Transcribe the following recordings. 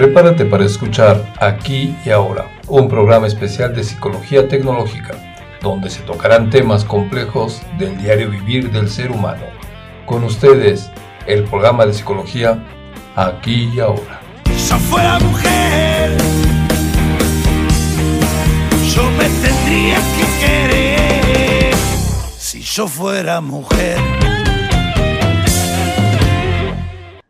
Prepárate para escuchar Aquí y Ahora, un programa especial de psicología tecnológica, donde se tocarán temas complejos del diario vivir del ser humano. Con ustedes, el programa de psicología Aquí y Ahora. Si yo fuera mujer, yo me tendría que querer. Si yo fuera mujer.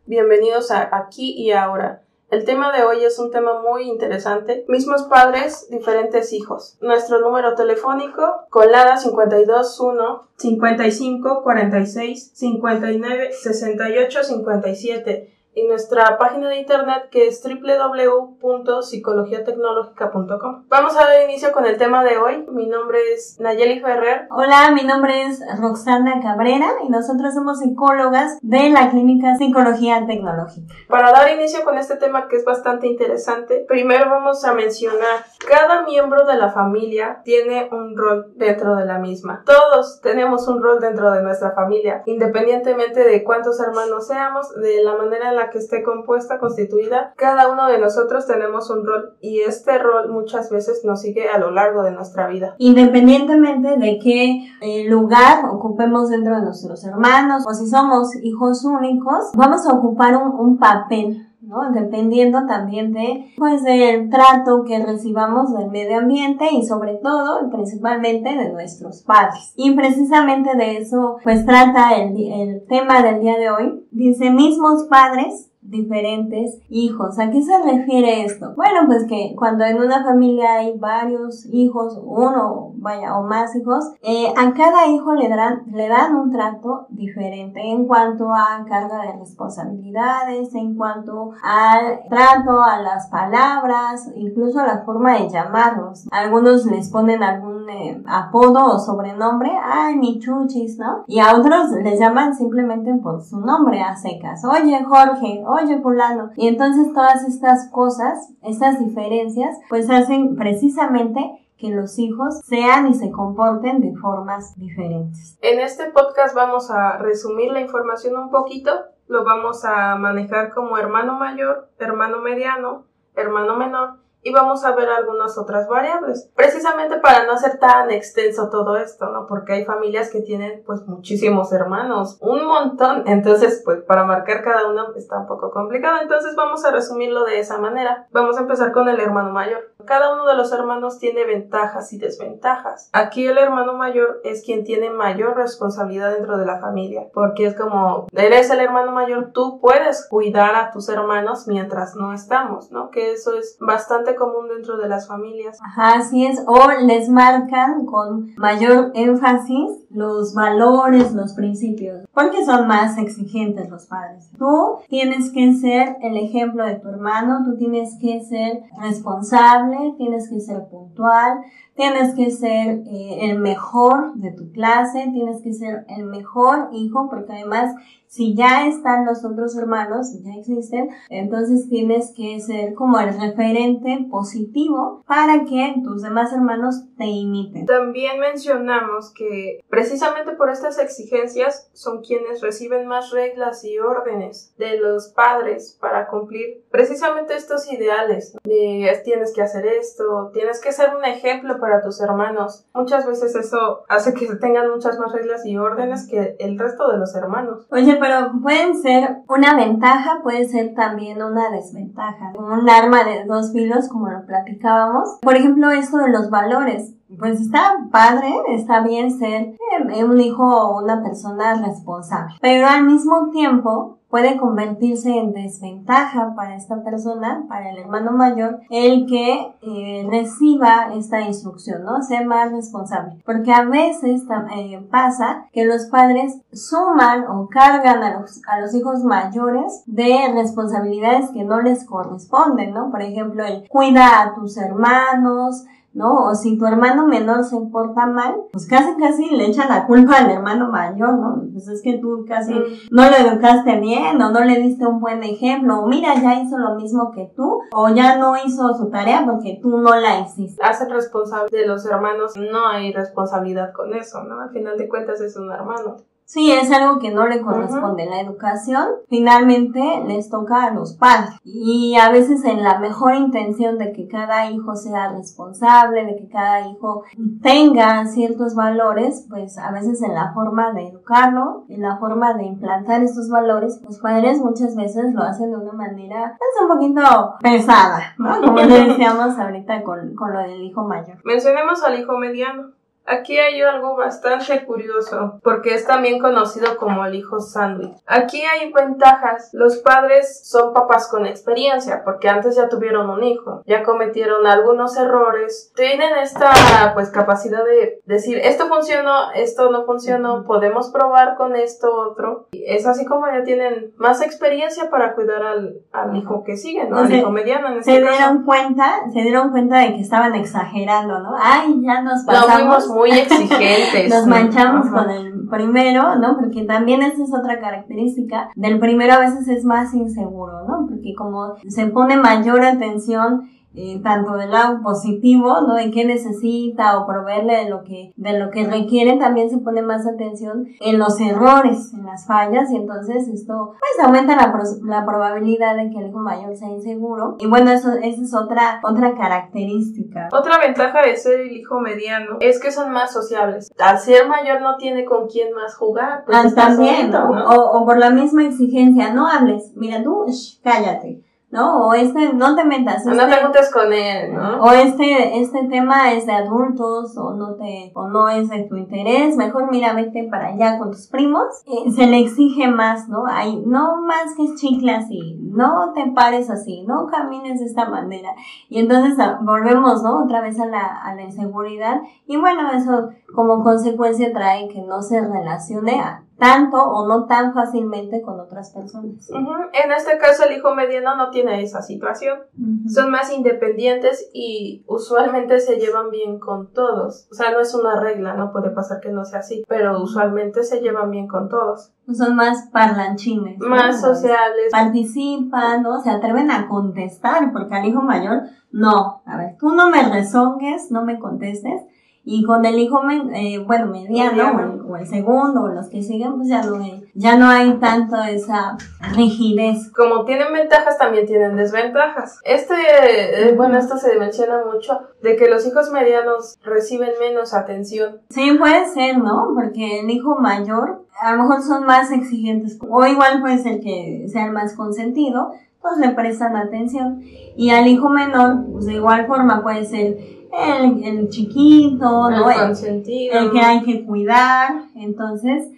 Bienvenidos a Aquí y Ahora. El tema de hoy es un tema muy interesante. Mismos padres, diferentes hijos. Nuestro número telefónico, colada 521 55 46 59 68 57 y nuestra página de internet que es www.psicologiatecnologica.com. Vamos a dar inicio con el tema de hoy. Mi nombre es Nayeli Ferrer. Hola, mi nombre es Roxana Cabrera y nosotros somos psicólogas de la clínica Psicología Tecnológica. Para dar inicio con este tema que es bastante interesante, primero vamos a mencionar cada miembro de la familia tiene un rol dentro de la misma. Todos tenemos un rol dentro de nuestra familia, independientemente de cuántos hermanos seamos, de la manera en la que esté compuesta, constituida, cada uno de nosotros tenemos un rol y este rol muchas veces nos sigue a lo largo de nuestra vida. Independientemente de qué eh, lugar ocupemos dentro de nuestros hermanos o si somos hijos únicos, vamos a ocupar un, un papel ¿no? Dependiendo también de, pues, del trato que recibamos del medio ambiente y sobre todo, principalmente de nuestros padres. Y precisamente de eso, pues, trata el, el tema del día de hoy. Dice, mismos padres diferentes hijos. ¿A qué se refiere esto? Bueno, pues que cuando en una familia hay varios hijos, uno, vaya, o más hijos, eh, a cada hijo le dan, le dan un trato diferente en cuanto a carga de responsabilidades, en cuanto al trato, a las palabras, incluso a la forma de llamarlos. Algunos les ponen algún eh, apodo o sobrenombre, ay, mi chuchis, ¿no? Y a otros les llaman simplemente por su nombre a secas. Oye, Jorge, oye, fulano. Y entonces todas estas cosas, estas diferencias, pues hacen precisamente que los hijos sean y se comporten de formas diferentes. En este podcast vamos a resumir la información un poquito, lo vamos a manejar como hermano mayor, hermano mediano, hermano menor y vamos a ver algunas otras variables. Precisamente para no hacer tan extenso todo esto, ¿no? Porque hay familias que tienen pues muchísimos hermanos, un montón. Entonces, pues para marcar cada uno está un poco complicado. Entonces vamos a resumirlo de esa manera. Vamos a empezar con el hermano mayor. Cada uno de los hermanos tiene ventajas y desventajas. Aquí el hermano mayor es quien tiene mayor responsabilidad dentro de la familia, porque es como, eres el hermano mayor, tú puedes cuidar a tus hermanos mientras no estamos, ¿no? Que eso es bastante común dentro de las familias. Ajá, así es. O les marcan con mayor énfasis los valores, los principios, porque son más exigentes los padres. Tú tienes que ser el ejemplo de tu hermano, tú tienes que ser responsable, tienes que ser puntual, tienes que ser eh, el mejor de tu clase, tienes que ser el mejor hijo, porque además si ya están los otros hermanos, ya existen, entonces tienes que ser como el referente positivo para que tus demás hermanos te imiten. También mencionamos que precisamente por estas exigencias son quienes reciben más reglas y órdenes de los padres para cumplir precisamente estos ideales de tienes que hacer esto, tienes que ser un ejemplo para tus hermanos. Muchas veces eso hace que tengan muchas más reglas y órdenes que el resto de los hermanos. Oye, pero pueden ser una ventaja, puede ser también una desventaja. Un arma de dos filos, como lo platicábamos. Por ejemplo, esto de los valores. Pues está padre, está bien ser eh, un hijo o una persona responsable. Pero al mismo tiempo, puede convertirse en desventaja para esta persona, para el hermano mayor, el que eh, reciba esta instrucción, ¿no? Sea más responsable. Porque a veces eh, pasa que los padres suman o cargan a los, a los hijos mayores de responsabilidades que no les corresponden, ¿no? Por ejemplo, el cuida a tus hermanos, ¿no? O si tu hermano menor se porta mal, pues casi casi le echan la culpa al hermano mayor, ¿no? Pues es que tú casi no lo educaste bien o no le diste un buen ejemplo, o mira, ya hizo lo mismo que tú, o ya no hizo su tarea porque tú no la hiciste. Hacen responsable de los hermanos, no hay responsabilidad con eso, ¿no? Al final de cuentas es un hermano. Sí, es algo que no le corresponde. La educación finalmente les toca a los padres. Y a veces en la mejor intención de que cada hijo sea responsable, de que cada hijo tenga ciertos valores, pues a veces en la forma de educarlo, en la forma de implantar estos valores, los padres muchas veces lo hacen de una manera es un poquito pesada, ¿no? Como le decíamos ahorita con, con lo del hijo mayor. Mencionemos al hijo mediano. Aquí hay algo bastante curioso, porque es también conocido como el hijo sándwich. Aquí hay ventajas. Los padres son papás con experiencia, porque antes ya tuvieron un hijo, ya cometieron algunos errores, tienen esta pues capacidad de decir esto funcionó, esto no funcionó, podemos probar con esto otro. es así como ya tienen más experiencia para cuidar al, al hijo que sigue, ¿no? al hijo mediano en este se dieron cuenta, se dieron cuenta de que estaban exagerando, ¿no? Ay, ya nos pasamos muy exigentes. Nos manchamos con el primero, ¿no? Porque también esa es otra característica. Del primero a veces es más inseguro, ¿no? Porque como se pone mayor atención eh, tanto del lado positivo, ¿no? De qué necesita o proveerle de lo que, de lo que requiere, también se pone más atención en los errores, en las fallas, y entonces esto, pues aumenta la, la probabilidad de que el hijo mayor sea inseguro. Y bueno, eso, esa es otra, otra característica. Otra ventaja de ser el hijo mediano es que son más sociables. Al ser mayor no tiene con quién más jugar. Pues ah, también, o, o, por la misma exigencia, no hables, mira tú, cállate ¿no? O este, no te metas. no te juntes con él, ¿no? O este, este tema es de adultos, o no te, o no es de tu interés, mejor mira, vete para allá con tus primos. Eh, se le exige más, ¿no? Hay, no más que chicle así, no te pares así, no camines de esta manera. Y entonces ah, volvemos, ¿no? Otra vez a la, a la inseguridad. Y bueno, eso como consecuencia trae que no se relacione a, tanto o no tan fácilmente con otras personas. En este caso el hijo mediano no tiene esa situación. Son más independientes y usualmente se llevan bien con todos. O sea, no es una regla, no puede pasar que no sea así, pero usualmente se llevan bien con todos. Son más parlanchines. Más sociales. Participan, ¿no? Se atreven a contestar, porque al hijo mayor, no. A ver, tú no me rezongues, no me contestes y con el hijo, eh, bueno, mediano, o el, segundo, o los que siguen, pues ya no, hay, ya no hay tanto esa rigidez. Como tienen ventajas, también tienen desventajas. Este, eh, bueno, esto se menciona mucho, de que los hijos medianos reciben menos atención. Sí, puede ser, ¿no? Porque el hijo mayor, a lo mejor son más exigentes, o igual puede ser que sea el más consentido, pues le prestan atención. Y al hijo menor, pues de igual forma puede ser el, el chiquito, el, ¿no? el, que hay que cuidar, entonces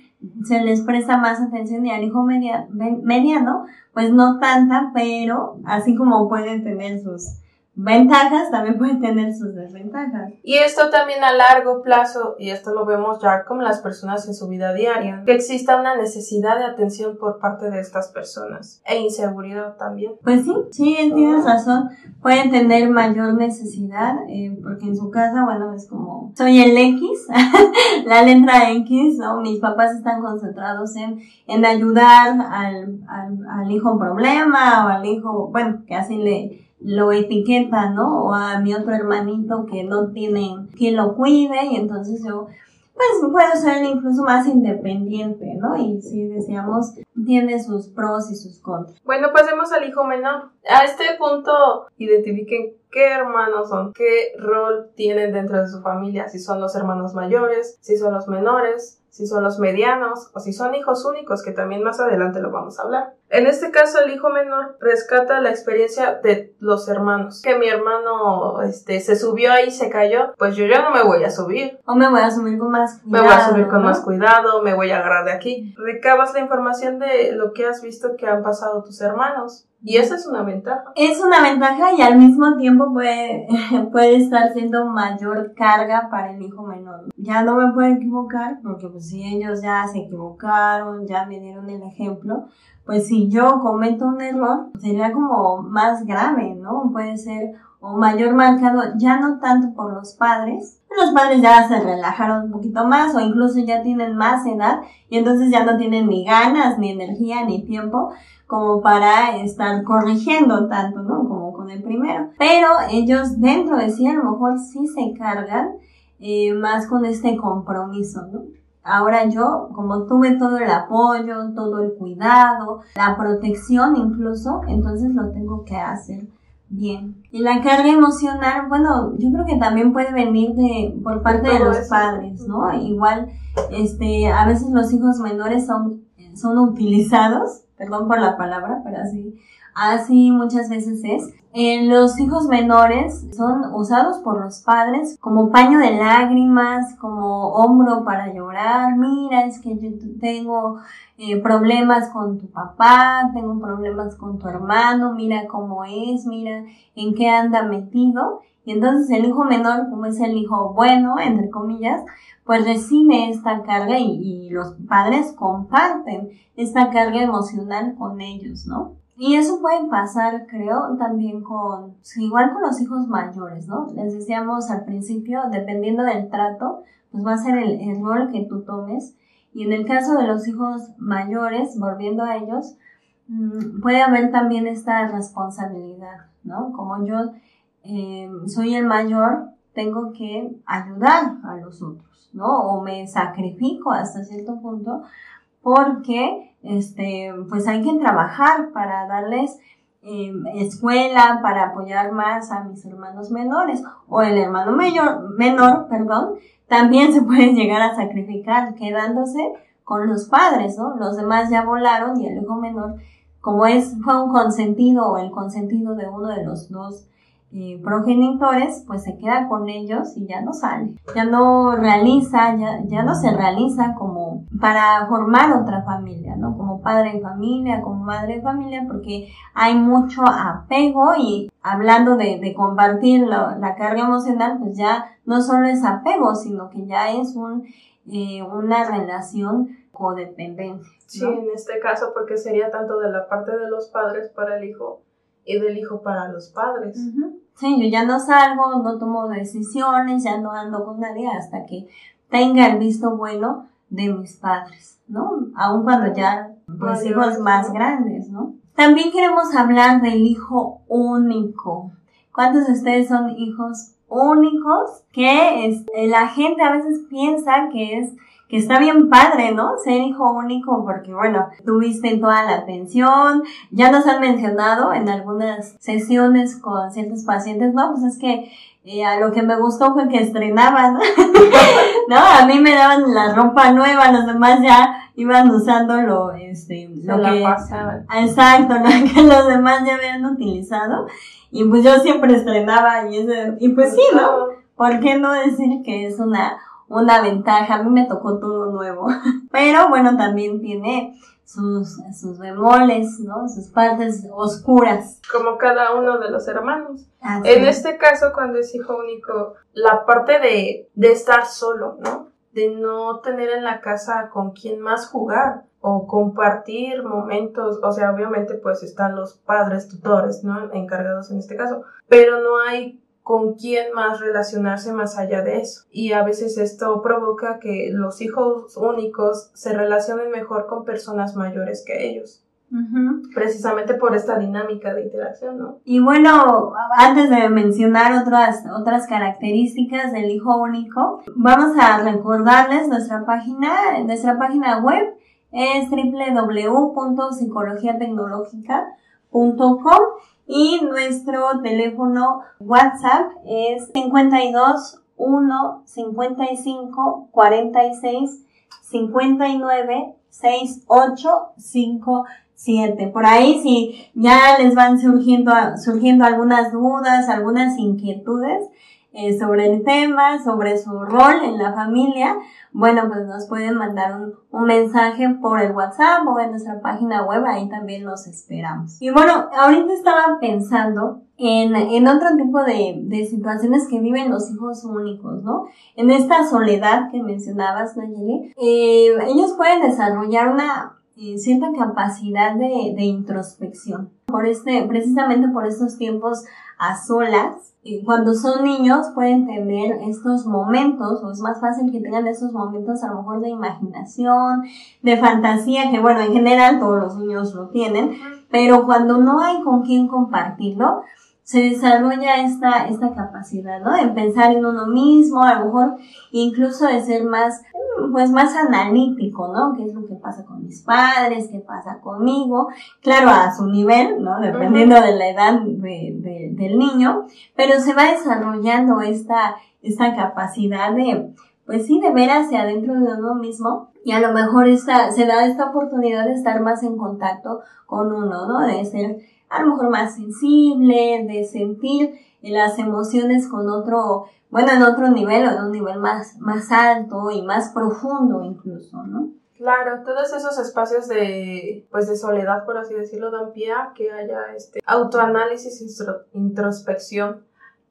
se les presta más atención y al hijo media, mediano, pues no tanta, pero así como pueden tener sus ventajas, también pueden tener sus desventajas. Y esto también a largo plazo, y esto lo vemos ya con las personas en su vida diaria, que exista una necesidad de atención por parte de estas personas e inseguridad también. Pues sí, sí, tienes razón, pueden tener mayor necesidad, eh, porque en su casa, bueno, es como, soy el X, la letra X, ¿no? Mis papás están concentrados en, en ayudar al, al, al hijo problema o al hijo, bueno, que así le lo etiqueta, ¿no? O a mi otro hermanito que no tiene quien lo cuide y entonces yo pues puedo ser incluso más independiente, ¿no? Y si decíamos, tiene sus pros y sus contras. Bueno, pasemos al hijo menor. A este punto, identifiquen qué hermanos son, qué rol tienen dentro de su familia, si son los hermanos mayores, si son los menores, si son los medianos o si son hijos únicos, que también más adelante lo vamos a hablar. En este caso, el hijo menor rescata la experiencia de los hermanos. Que mi hermano este, se subió ahí se cayó, pues yo ya no me voy a subir. O me voy a subir con más cuidado. Me voy a subir con más cuidado, me voy a agarrar de aquí. Recabas la información de lo que has visto que han pasado tus hermanos. Y esa es una ventaja. Es una ventaja y al mismo tiempo puede, puede estar siendo mayor carga para el hijo menor. Ya no me puedo equivocar porque pues si ellos ya se equivocaron, ya me dieron el ejemplo, pues si yo cometo un error sería como más grave, ¿no? Puede ser o mayor marcado ya no tanto por los padres, los padres ya se relajaron un poquito más o incluso ya tienen más edad y entonces ya no tienen ni ganas, ni energía, ni tiempo como para estar corrigiendo tanto, ¿no? Como con el primero. Pero ellos dentro de sí a lo mejor sí se cargan eh, más con este compromiso, ¿no? Ahora yo, como tuve todo el apoyo, todo el cuidado, la protección incluso, entonces lo tengo que hacer bien. Y la carga emocional, bueno, yo creo que también puede venir de por parte de los padres, ¿no? Igual, este, a veces los hijos menores son, son utilizados, perdón por la palabra, pero así, así muchas veces es. Los hijos menores son usados por los padres como paño de lágrimas, como hombro para llorar. Mira, es que yo tengo eh, problemas con tu papá, tengo problemas con tu hermano, mira cómo es, mira en qué anda metido. Y entonces el hijo menor, como es el hijo bueno, entre comillas, pues recibe esta carga y los padres comparten esta carga emocional con ellos, ¿no? Y eso puede pasar, creo, también con, igual con los hijos mayores, ¿no? Les decíamos al principio, dependiendo del trato, pues va a ser el, rol que tú tomes. Y en el caso de los hijos mayores, volviendo a ellos, mm, puede haber también esta responsabilidad, ¿no? Como yo eh, soy el mayor, tengo que ayudar a los otros, ¿no? O me sacrifico hasta cierto punto porque este, pues hay que trabajar para darles em, escuela, para apoyar más a mis hermanos menores o el hermano mayor, menor, perdón, también se puede llegar a sacrificar quedándose con los padres, ¿no? Los demás ya volaron y el hijo menor, como es, fue un consentido o el consentido de uno de los dos eh, progenitores, pues se queda con ellos y ya no sale, ya no realiza, ya, ya no se realiza como para formar otra familia, ¿no? Como padre de familia, como madre de familia, porque hay mucho apego y hablando de, de compartir la carga emocional, pues ya no solo es apego, sino que ya es un, eh, una relación codependencia. Sí, en este caso, porque sería tanto de la parte de los padres para el hijo y del hijo para los padres. Sí, yo ya no salgo, no tomo decisiones, ya no ando con nadie hasta que tenga el visto bueno de mis padres, ¿no? Aun cuando ya, pues, hijos más grandes, ¿no? También queremos hablar del hijo único. ¿Cuántos de ustedes son hijos únicos? Que es, la gente a veces piensa que es que está bien padre, ¿no? Ser hijo único porque, bueno, tuviste toda la atención, ya nos han mencionado en algunas sesiones con ciertos pacientes, no, pues es que eh, a lo que me gustó fue que estrenaban, ¿no? A mí me daban la ropa nueva, los demás ya iban usando lo, este, lo que, exacto, lo que los demás ya habían utilizado, y pues yo siempre estrenaba y ese, y pues sí, ¿no? ¿Por qué no decir que es una una ventaja. A mí me tocó todo nuevo. Pero bueno, también tiene sus, sus bemoles, ¿no? Sus partes oscuras. Como cada uno de los hermanos. en este caso, cuando es hijo único, la parte de, de estar solo, ¿no? De no tener en la casa con quien más jugar o compartir momentos, o sea, obviamente pues están los padres tutores, ¿no? Encargados en este caso, pero no hay con quién más relacionarse más allá de eso. Y a veces esto provoca que los hijos únicos se relacionen mejor con personas mayores que ellos. Precisamente por esta dinámica de interacción, ¿no? Y bueno, antes de mencionar otras, otras características del hijo único, vamos a recordarles nuestra página, nuestra página web es www.psicologiatecnologica.com y nuestro teléfono WhatsApp es 52 1 55 46 59 68 57. Por ahí si ya les van surgiendo, surgiendo algunas dudas, algunas inquietudes, eh, sobre el tema, sobre su rol en la familia, bueno, pues nos pueden mandar un, un, mensaje por el WhatsApp o en nuestra página web, ahí también los esperamos. Y bueno, ahorita estaba pensando en, en otro tipo de, de situaciones que viven los hijos únicos, ¿no? En esta soledad que mencionabas, Nayeli, eh, ellos pueden desarrollar una eh, cierta capacidad de, de introspección. Por este, precisamente por estos tiempos a solas, cuando son niños pueden tener estos momentos, o es más fácil que tengan estos momentos a lo mejor de imaginación, de fantasía, que bueno, en general todos los niños lo tienen, pero cuando no hay con quién compartirlo, se desarrolla esta, esta capacidad, ¿no? De pensar en uno mismo, a lo mejor incluso de ser más, pues más analítico, ¿no? ¿Qué es lo que pasa con mis padres? ¿Qué pasa conmigo? Claro, a su nivel, ¿no? Dependiendo de la edad del niño, pero se va desarrollando esta, esta capacidad de, pues sí, de ver hacia adentro de uno mismo y a lo mejor esta, se da esta oportunidad de estar más en contacto con uno, ¿no? De ser a lo mejor más sensible, de sentir las emociones con otro, bueno, en otro nivel o en un nivel más, más alto y más profundo incluso, ¿no? Claro, todos esos espacios de, pues de soledad, por así decirlo, dan pie a que haya este autoanálisis, introspección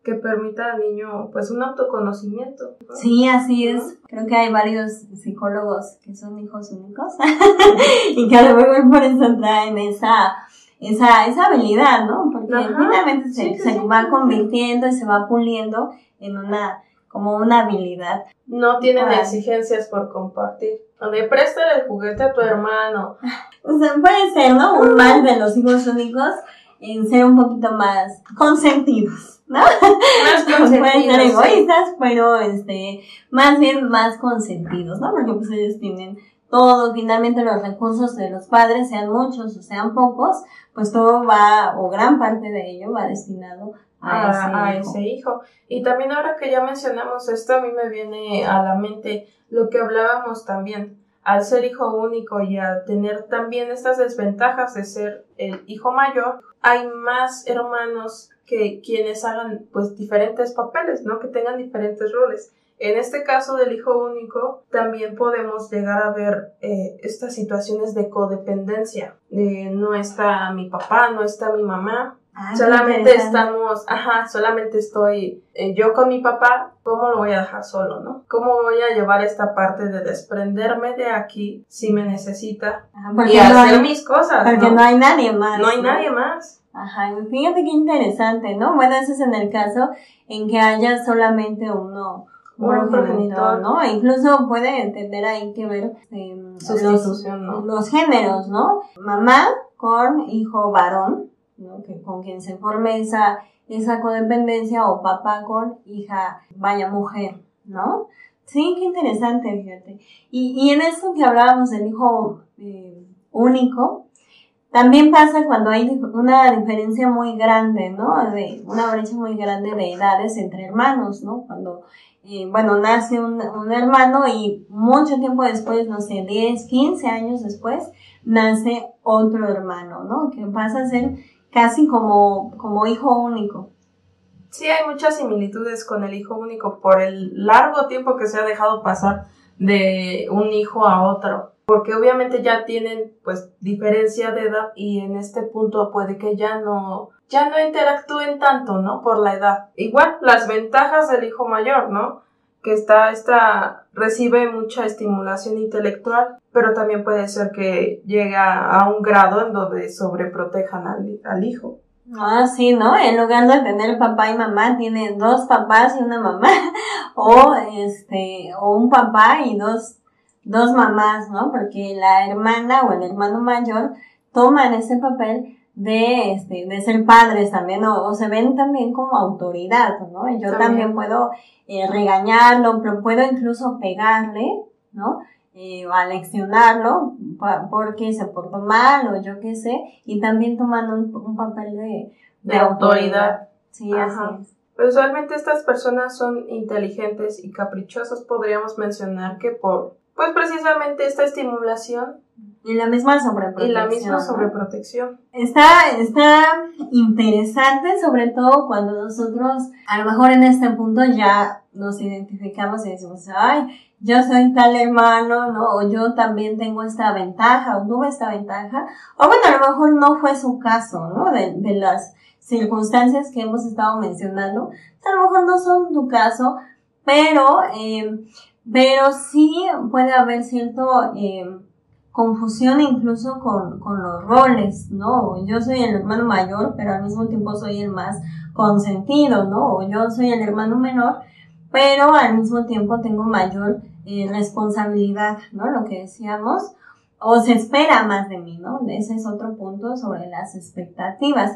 que permita al niño pues un autoconocimiento. Sí, así es. Creo que hay varios psicólogos que son hijos únicos y que a lo mejor por eso traen esa esa, esa habilidad, ¿no? Porque finalmente se, se va convirtiendo y se va puliendo en una, como una habilidad. No tienen exigencias por compartir. O de préstale el juguete a tu hermano. O sea, puede ser, ¿no? Un mal de los hijos únicos en ser un poquito más consentidos, ¿no? Más consentidos. Pueden ser egoístas, pero este, más bien más consentidos, ¿no? Porque pues ellos tienen todo, finalmente los recursos de los padres, sean muchos o sean pocos, pues todo va, o gran parte de ello va destinado a, ese, hijo. Y también ahora que ya mencionamos esto, a mí me viene a la mente lo que hablábamos también. Al ser hijo único y al tener también estas desventajas de ser el hijo mayor, hay más hermanos que quienes hagan pues diferentes papeles, ¿no? Que tengan diferentes roles. En este caso del hijo único, también podemos llegar a ver eh, estas situaciones de codependencia. De no está mi papá, no está mi mamá, ah, solamente estamos, ajá, solamente estoy eh, yo con mi papá, ¿cómo lo voy a dejar solo, no? ¿Cómo voy a llevar esta parte de desprenderme de aquí si me necesita y hacer mis cosas? Porque ¿no? hay nadie más. No hay nadie más. Ajá, fíjate qué interesante, ¿no? Bueno, ese es en el caso en que haya solamente uno, un progenitor, ¿no? E incluso puede entender ahí que ver eh, los, los, géneros, ¿no? Mamá con hijo varón, ¿no? Que, con quien se forme esa, esa codependencia, o papá con hija, vaya mujer, ¿no? Sí, qué interesante, fíjate. Y, y en esto que hablábamos del hijo eh, único, también pasa cuando hay una diferencia muy grande, ¿no? De una brecha muy grande de edades entre hermanos, ¿no? Cuando bueno, nace un, un, hermano y mucho tiempo después, no sé, 10, 15 años después, nace otro hermano, ¿no? Que pasa a ser casi como, como hijo único. Sí, hay muchas similitudes con el hijo único por el largo tiempo que se ha dejado pasar de un hijo a otro. Porque obviamente ya tienen pues diferencia de edad y en este punto puede que ya no ya no interactúen tanto, ¿no? Por la edad. Igual, las ventajas del hijo mayor, ¿no? Que está, está, recibe mucha estimulación intelectual, pero también puede ser que llegue a un grado en donde sobreprotejan al, al hijo. Ah, sí, ¿no? En lugar de tener papá y mamá, tiene dos papás y una mamá. o este, o un papá y dos, dos mamás, ¿no? Porque la hermana o el hermano mayor toman ese papel de, este, de ser padres también, o, se ven también como autoridad, ¿no? Yo también, puedo eh, regañarlo, pero puedo incluso pegarle, ¿no? Eh, o aleccionarlo porque se portó mal o yo qué sé, y también tomando un, papel de, de, autoridad. Sí, así es. usualmente estas personas son inteligentes y caprichosas, podríamos mencionar que por, pues precisamente esta estimulación y la misma sobreprotección. Y la misma sobreprotección. Está, está interesante, sobre todo cuando nosotros, a lo mejor en este punto ya nos identificamos y decimos, ay, yo soy tal hermano, ¿no? O yo también tengo esta ventaja, o tuve esta ventaja. O bueno, a lo mejor no fue su caso, ¿no? De, de las circunstancias que hemos estado mencionando. A lo mejor no son tu caso, pero, eh, pero sí puede haber cierto, eh, confusión incluso con, con los roles, ¿no? Yo soy el hermano mayor, pero al mismo tiempo soy el más consentido, ¿no? O yo soy el hermano menor, pero al mismo tiempo tengo mayor eh, responsabilidad, ¿no? Lo que decíamos, o se espera más de mí, ¿no? Ese es otro punto sobre las expectativas.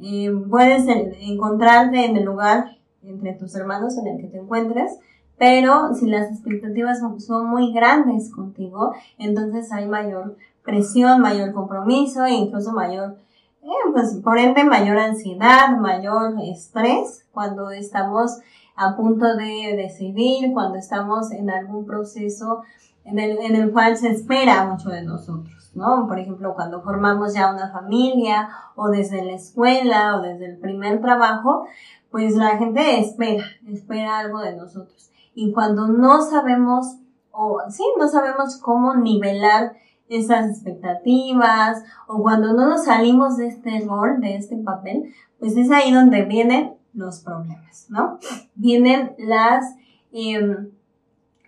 eh, puedes encontrarte en el lugar entre tus hermanos en el que te encuentres, pero si las expectativas son, muy grandes contigo, entonces hay mayor presión, mayor compromiso e incluso mayor, eh, pues por ende mayor ansiedad, mayor estrés cuando estamos a punto de decidir, cuando estamos en algún proceso en el, en el cual se espera mucho de nosotros, ¿no? Por ejemplo, cuando formamos ya una familia o desde la escuela o desde el primer trabajo, pues la gente espera, espera algo de nosotros. Y cuando no sabemos, o sí, no sabemos cómo nivelar esas expectativas, o cuando no nos salimos de este rol, de este papel, pues es ahí donde vienen los problemas, ¿no? Vienen las, em,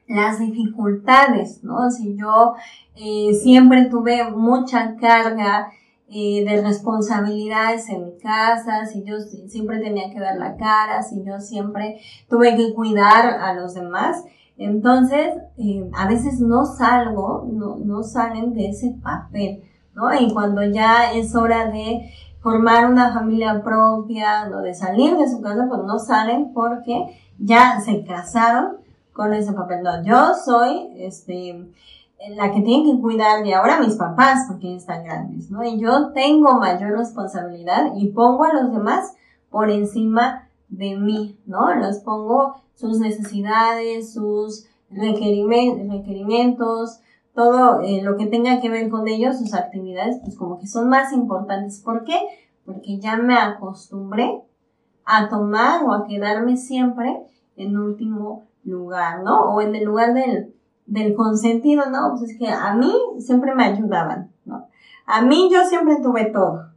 las dificultades, ¿no? Si yo eh, siempre tuve mucha carga de responsabilidades en mi casa, si yo siempre tenía que dar la cara, si yo siempre tuve que cuidar a los demás, entonces eh, a veces no salgo, no, no salen de ese papel, ¿no? Y cuando ya es hora de formar una familia propia, ¿no? de salir de su casa, pues no salen porque ya se casaron con ese papel. No, yo soy, este, la que tiene que cuidar de ahora mis papás porque están grandes, ¿no? Y yo tengo mayor responsabilidad y pongo a los demás por encima de mí, ¿no? Los pongo sus necesidades, sus requerimientos, todo eh, lo que tenga que ver con ellos, sus actividades, pues como que son más importantes. ¿Por qué? Porque ya me acostumbré a tomar o a quedarme siempre en último lugar, ¿no? O en el lugar del, del consentido, ¿no? Pues es que a mí siempre me ayudaban, ¿no? A mí yo siempre tuve todo.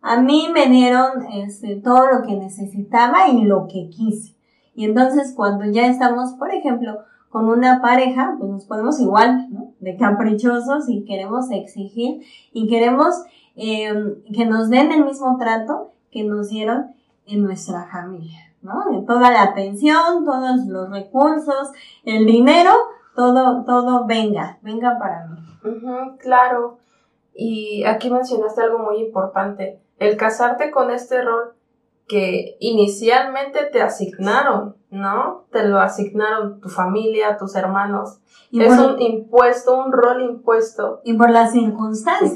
A mí me dieron este, todo lo que necesitaba y lo que quise. Y entonces cuando ya estamos, por ejemplo, con una pareja, pues nos ponemos igual, ¿no? De caprichosos y queremos exigir y queremos em, que nos den el mismo trato que nos dieron en nuestra familia, ¿no? Toda la atención, todos los recursos, el dinero, todo, todo venga, venga para mí. claro. Y aquí mencionaste algo muy importante, el casarte con este rol que inicialmente te asignaron, ¿no? Te lo asignaron tu familia, tus hermanos. es un impuesto, un rol impuesto. Y por las circunstancias.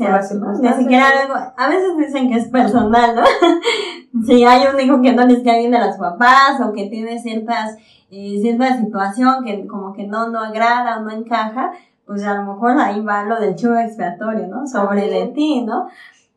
Ni siquiera algo, a veces dicen que es personal, ¿no? si hay un hijo que no les cae bien a las papás o que tiene ciertas eh, cierta situación que como que no, no agrada o no encaja, pues a lo mejor ahí va lo del chivo expiatorio, ¿no? Sobre de ti, ¿no?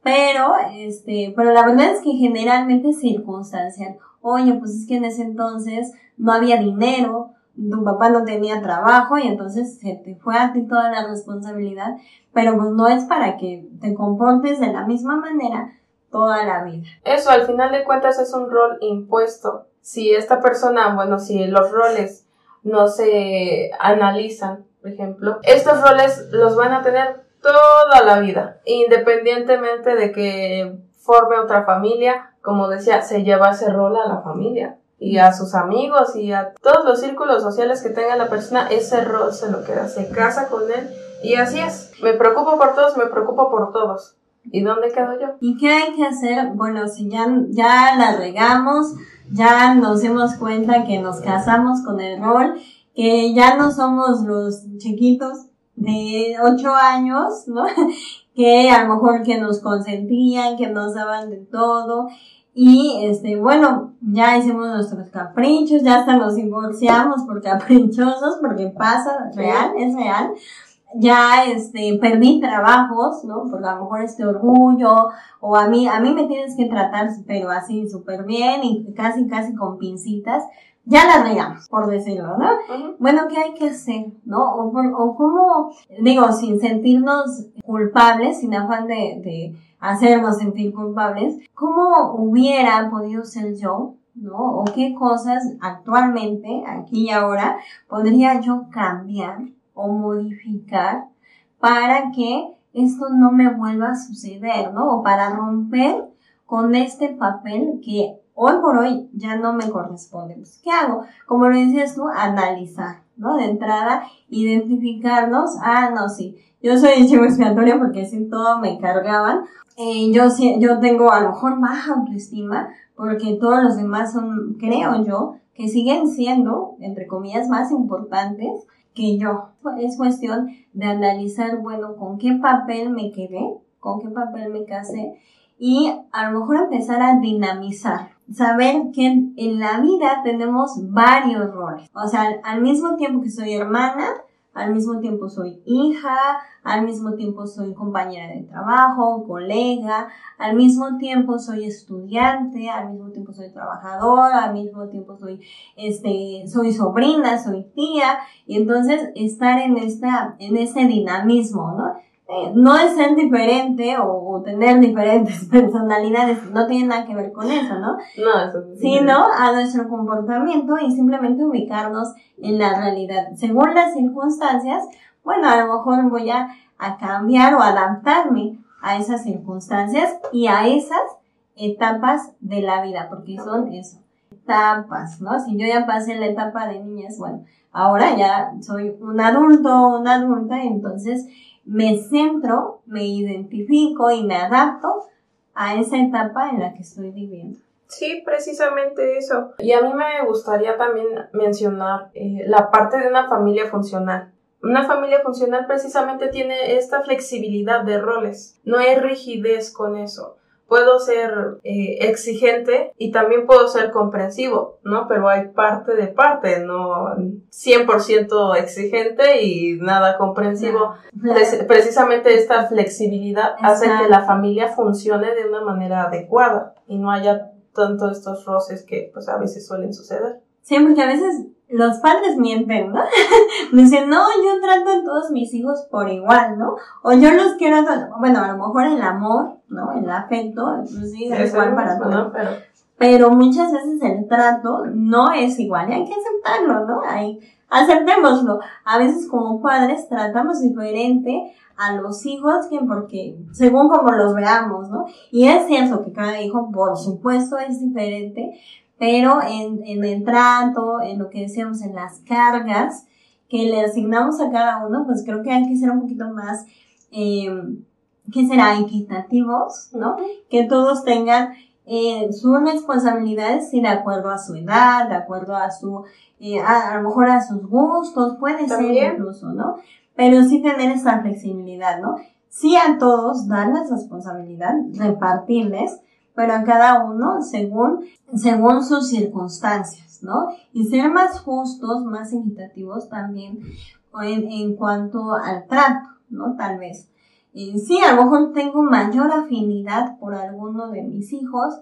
Pero, este, pero la verdad es que generalmente es circunstancial. Oye, pues es que en ese entonces no había dinero, tu papá no tenía trabajo y entonces se te fue a ti toda la responsabilidad, pero pues no es para que te comportes de la misma manera toda la vida. Eso, al final de cuentas, es un rol impuesto si esta persona, bueno, si los roles no se analizan, por ejemplo, estos roles los van a tener toda la vida, independientemente de que forme otra familia, como decía, se lleva ese rol a la familia y a sus amigos y a todos los círculos sociales que tenga la persona, ese rol se lo queda, se casa con él y así es. Me preocupo por todos, me preocupo por todos. ¿Y dónde quedo yo? ¿Y qué hay que hacer? Bueno, si ya, ya la regamos, ya nos dimos cuenta que nos casamos con el rol, que ya no somos los chiquitos de ocho años, ¿no? que a lo mejor que nos consentían, que nos daban de todo. Y este, bueno, ya hicimos nuestros caprichos, ya hasta nos divorciamos por caprichosos, porque pasa, real, es real ya este perdí trabajos, ¿no? Por a lo mejor este orgullo, o a mí, a mí me tienes que tratar, pero así súper bien y casi, casi con pincitas, ya la regamos, por decirlo, ¿no? Bueno, ¿qué hay que hacer, no? O, o cómo, digo, sin sentirnos culpables, sin afán de, de hacernos sentir culpables, ¿cómo hubiera podido ser yo ¿no? O qué cosas actualmente, aquí y ahora, podría yo cambiar o modificar para que esto no me vuelva a suceder, ¿no? O para romper con este papel que hoy por hoy ya no me corresponde. Pues, ¿Qué hago? Como lo decías tú, analizar, ¿no? De entrada, identificarnos, ah, no, sí, yo soy chivo expiatorio porque así todo me cargaban. Eh, yo, yo tengo a lo mejor baja autoestima porque todos los demás son, creo yo, que siguen siendo, entre comillas, más importantes que yo. Es cuestión de analizar, bueno, con qué papel me quedé, con qué papel me casé y a lo mejor empezar a dinamizar. Saber que en la vida tenemos varios roles. O sea, al mismo tiempo que soy hermana, al mismo tiempo soy hija, al mismo tiempo soy compañera de trabajo, colega, al mismo tiempo soy estudiante, al mismo tiempo soy trabajador, al mismo tiempo soy, este, soy sobrina, soy tía, y entonces estar en esta, en este dinamismo, ¿no? Eh, no es ser diferente o, tener diferentes personalidades, no tiene nada que ver con eso, ¿no? No, eso sí. Sino a nuestro comportamiento y simplemente ubicarnos en la realidad. Según las circunstancias, bueno, a lo mejor voy a, a cambiar o adaptarme a esas circunstancias y a esas etapas de la vida, porque son eso, etapas, ¿no? Si yo ya pasé la etapa de niñas, bueno, ahora ya soy un adulto, una adulta, entonces me centro, me identifico y me adapto a esa etapa en la que estoy viviendo. Sí, precisamente eso. Y a mí me gustaría también mencionar eh, la parte de una familia funcional. Una familia funcional precisamente tiene esta flexibilidad de roles. No hay rigidez con eso puedo ser eh, exigente y también puedo ser comprensivo, ¿no? Pero hay parte de parte, no 100% exigente y nada comprensivo. precisamente esta flexibilidad hace que la familia funcione de una manera adecuada y no haya tanto estos roces que pues a veces suelen suceder. Sí, porque a veces los padres mienten, ¿no? Me dicen, no, yo trato a todos mis hijos por igual, ¿no? O yo los quiero, bueno, a lo mejor el amor, ¿no? El afecto, pues sí, es igual para todos. Pero... pero muchas veces el trato no es igual y hay que aceptarlo, ¿no? Hay, aceptémoslo. A veces como padres tratamos diferente a los hijos que porque según como los veamos, ¿no? Y es cierto que cada hijo por supuesto es diferente, pero en, en el trato, en lo que decíamos, en las cargas que le asignamos a cada uno, pues creo que hay que ser un poquito más, eh, ¿qué será? Equitativos, ¿no? Que todos tengan eh, sus responsabilidades y de acuerdo a su edad, de acuerdo a su, eh, a, lo mejor a sus gustos, puede ser incluso, ¿no? Pero sí tener esa flexibilidad, ¿no? Sí a todos darles responsabilidad, repartirles, pero a cada uno según, según sus circunstancias, ¿no? Y ser más justos, más equitativos también en, cuanto al trato, ¿no? Tal vez. Y sí, a lo mejor tengo mayor afinidad por alguno de mis hijos,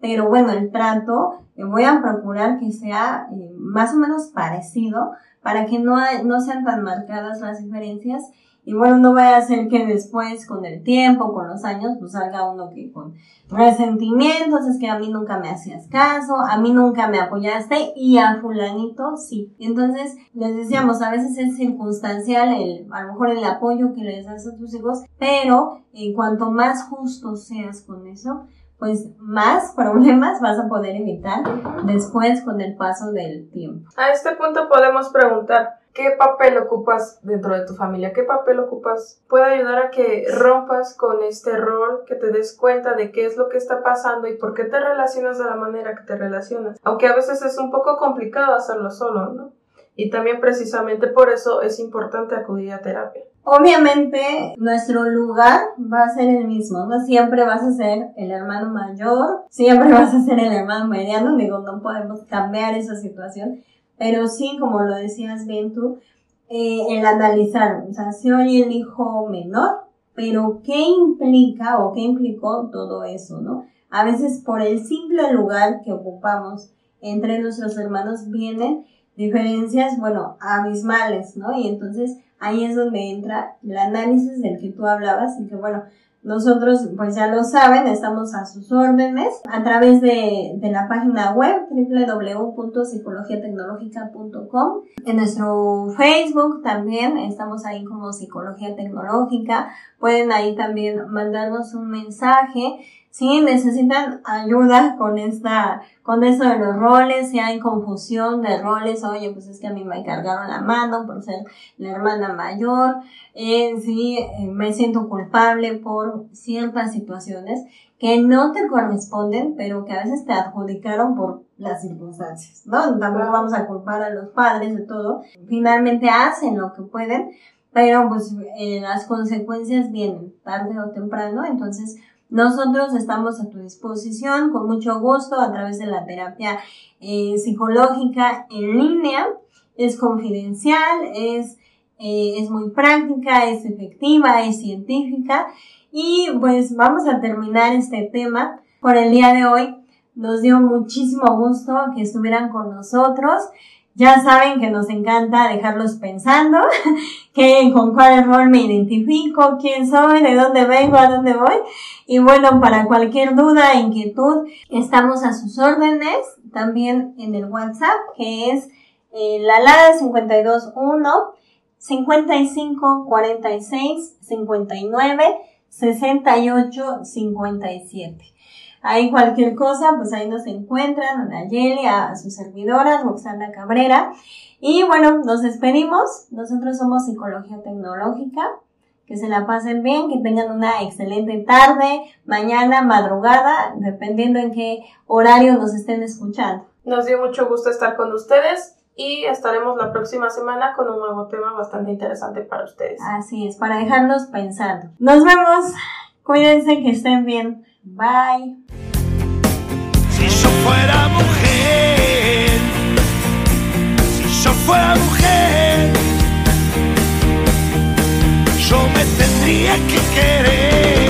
pero bueno, el trato eh, voy a procurar que sea eh, más o menos parecido para que no, no sean tan marcadas las diferencias y bueno, no vaya a ser que después, con el tiempo, con los años, pues salga uno que con resentimientos, es que a mí nunca me hacías caso, a mí nunca me apoyaste y a fulanito sí. Entonces, les decíamos, a veces es circunstancial el, a lo mejor el apoyo que les das a tus hijos, pero en cuanto más justo seas con eso, pues más problemas vas a poder evitar después con el paso del tiempo. A este punto podemos preguntar, ¿Qué papel ocupas dentro de tu familia? ¿Qué papel ocupas? Puede ayudar a que rompas con este rol, que te des cuenta de qué es lo que está pasando y por qué te relacionas de la manera que te relacionas. Aunque a veces es un poco complicado hacerlo solo, ¿no? Y también precisamente por eso es importante acudir a terapia. Obviamente nuestro lugar va a ser el mismo, no siempre vas a ser el hermano mayor, siempre vas a ser el hermano mediano, digo, no podemos cambiar esa situación, pero sí, como lo decías bien tú, eh, el analizar, o sea, soy el hijo menor, pero ¿qué implica o qué implicó todo eso, no? A veces por el simple lugar que ocupamos entre nuestros hermanos vienen diferencias, bueno, abismales, ¿no? Y entonces ahí es donde entra el análisis del que tú hablabas y que, bueno, nosotros, pues ya lo saben, estamos a sus órdenes a través de, de la página web www.psicologiatecnologica.com. En nuestro Facebook también estamos ahí como Psicología Tecnológica. Pueden ahí también mandarnos un mensaje si necesitan ayuda con esta, con eso de los roles, si hay confusión de roles, oye, pues es que a mí me cargaron la mano por ser la hermana mayor, eh, si eh, me siento culpable por ciertas situaciones que no te corresponden, pero que a veces te adjudicaron por las circunstancias, ¿no? Tampoco vamos a culpar a los padres de todo. Finalmente hacen lo que pueden, pero pues eh, las consecuencias vienen tarde o temprano, entonces nosotros estamos a tu disposición con mucho gusto a través de la terapia eh, psicológica en línea. Es confidencial, es, eh, es muy práctica, es efectiva, es científica. Y pues vamos a terminar este tema por el día de hoy. Nos dio muchísimo gusto que estuvieran con nosotros. Ya saben que nos encanta dejarlos pensando, que con cuál rol me identifico, quién soy, de dónde vengo, a dónde voy. Y bueno, para cualquier duda, inquietud, estamos a sus órdenes, también en el WhatsApp, que es eh, la LADA 521 55 46 59 68 57. Hay cualquier cosa, pues ahí nos encuentran, a Nayeli, a su servidora, Roxana Cabrera. Y bueno, nos despedimos. Nosotros somos Psicología Tecnológica. Que se la pasen bien, que tengan una excelente tarde, mañana, madrugada, dependiendo en qué horario nos estén escuchando. Nos dio mucho gusto estar con ustedes y estaremos la próxima semana con un nuevo tema bastante interesante para ustedes. Así es, para dejarnos pensando. Nos vemos. Cuídense que estén bien. Bye. Si yo fuera mujer, si yo fuera mujer, yo me tendría que querer.